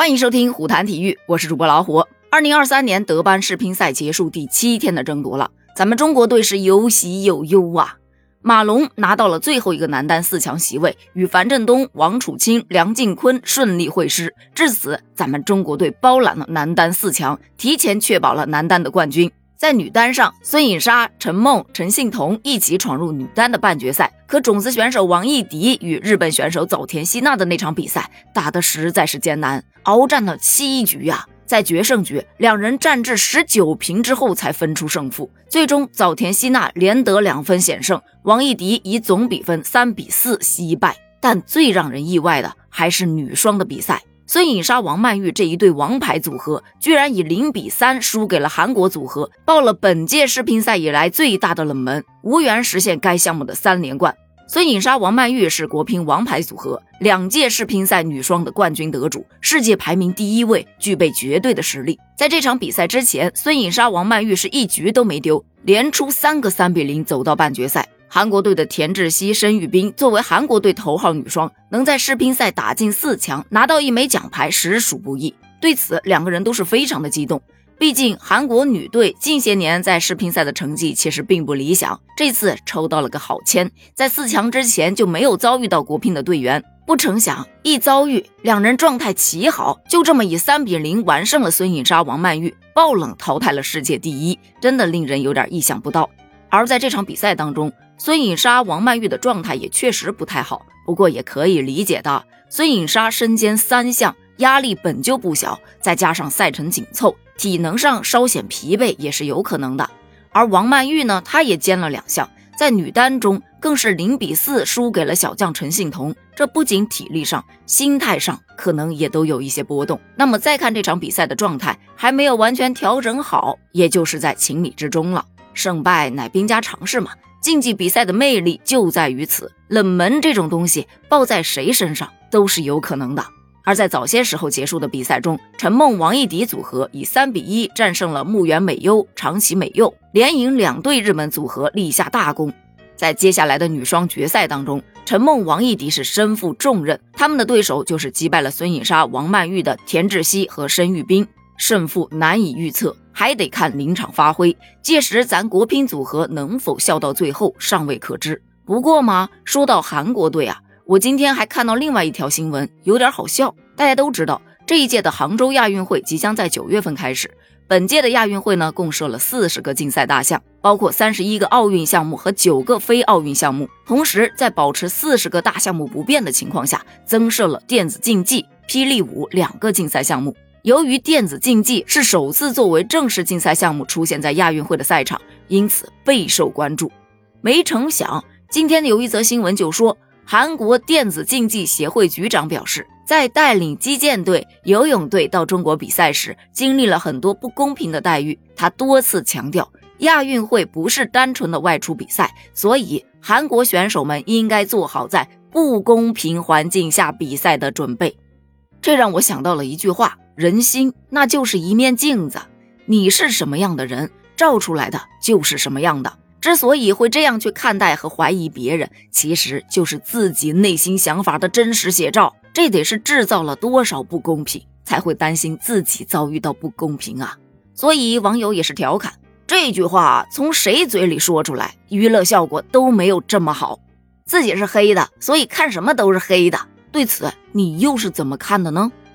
欢迎收听虎谈体育，我是主播老虎。二零二三年德班世乒赛结束第七天的争夺了，咱们中国队是有喜有忧啊。马龙拿到了最后一个男单四强席位，与樊振东、王楚钦、梁靖昆顺利会师，至此咱们中国队包揽了男单四强，提前确保了男单的冠军。在女单上，孙颖莎、陈梦、陈幸同一起闯入女单的半决赛。可种子选手王艺迪与日本选手早田希娜的那场比赛打得实在是艰难，鏖战了七局呀。在决胜局，两人战至十九平之后才分出胜负。最终，早田希娜连得两分险胜，王艺迪以总比分三比四惜败。但最让人意外的还是女双的比赛。孙颖莎、王曼玉这一对王牌组合，居然以零比三输给了韩国组合，爆了本届世乒赛以来最大的冷门，无缘实现该项目的三连冠。孙颖莎、王曼玉是国乒王牌组合，两届世乒赛女双的冠军得主，世界排名第一位，具备绝对的实力。在这场比赛之前，孙颖莎、王曼玉是一局都没丢，连出三个三比零，走到半决赛。韩国队的田志希、申玉彬作为韩国队头号女双，能在世乒赛打进四强，拿到一枚奖牌，实属不易。对此，两个人都是非常的激动。毕竟韩国女队近些年在世乒赛的成绩其实并不理想，这次抽到了个好签，在四强之前就没有遭遇到国乒的队员。不成想，一遭遇，两人状态奇好，就这么以三比零完胜了孙颖莎、王曼玉，爆冷淘汰了世界第一，真的令人有点意想不到。而在这场比赛当中，孙颖莎、王曼玉的状态也确实不太好，不过也可以理解的。孙颖莎身兼三项，压力本就不小，再加上赛程紧凑，体能上稍显疲惫也是有可能的。而王曼玉呢，她也兼了两项，在女单中更是零比四输给了小将陈幸同，这不仅体力上，心态上可能也都有一些波动。那么再看这场比赛的状态，还没有完全调整好，也就是在情理之中了。胜败乃兵家常事嘛。竞技比赛的魅力就在于此，冷门这种东西爆在谁身上都是有可能的。而在早些时候结束的比赛中，陈梦王艺迪组合以三比一战胜了木原美优、长崎美柚，连赢两对日本组合，立下大功。在接下来的女双决赛当中，陈梦王艺迪是身负重任，他们的对手就是击败了孙颖莎、王曼玉的田志希和申玉彬，胜负难以预测。还得看临场发挥，届时咱国乒组合能否笑到最后尚未可知。不过嘛，说到韩国队啊，我今天还看到另外一条新闻，有点好笑。大家都知道，这一届的杭州亚运会即将在九月份开始。本届的亚运会呢，共设了四十个竞赛大项，包括三十一个奥运项目和九个非奥运项目。同时，在保持四十个大项目不变的情况下，增设了电子竞技、霹雳舞两个竞赛项目。由于电子竞技是首次作为正式竞赛项目出现在亚运会的赛场，因此备受关注。没成想，今天有一则新闻就说，韩国电子竞技协会局长表示，在带领击剑队、游泳队到中国比赛时，经历了很多不公平的待遇。他多次强调，亚运会不是单纯的外出比赛，所以韩国选手们应该做好在不公平环境下比赛的准备。这让我想到了一句话。人心那就是一面镜子，你是什么样的人，照出来的就是什么样的。之所以会这样去看待和怀疑别人，其实就是自己内心想法的真实写照。这得是制造了多少不公平，才会担心自己遭遇到不公平啊？所以网友也是调侃这句话从谁嘴里说出来，娱乐效果都没有这么好。自己是黑的，所以看什么都是黑的。对此，你又是怎么看的呢？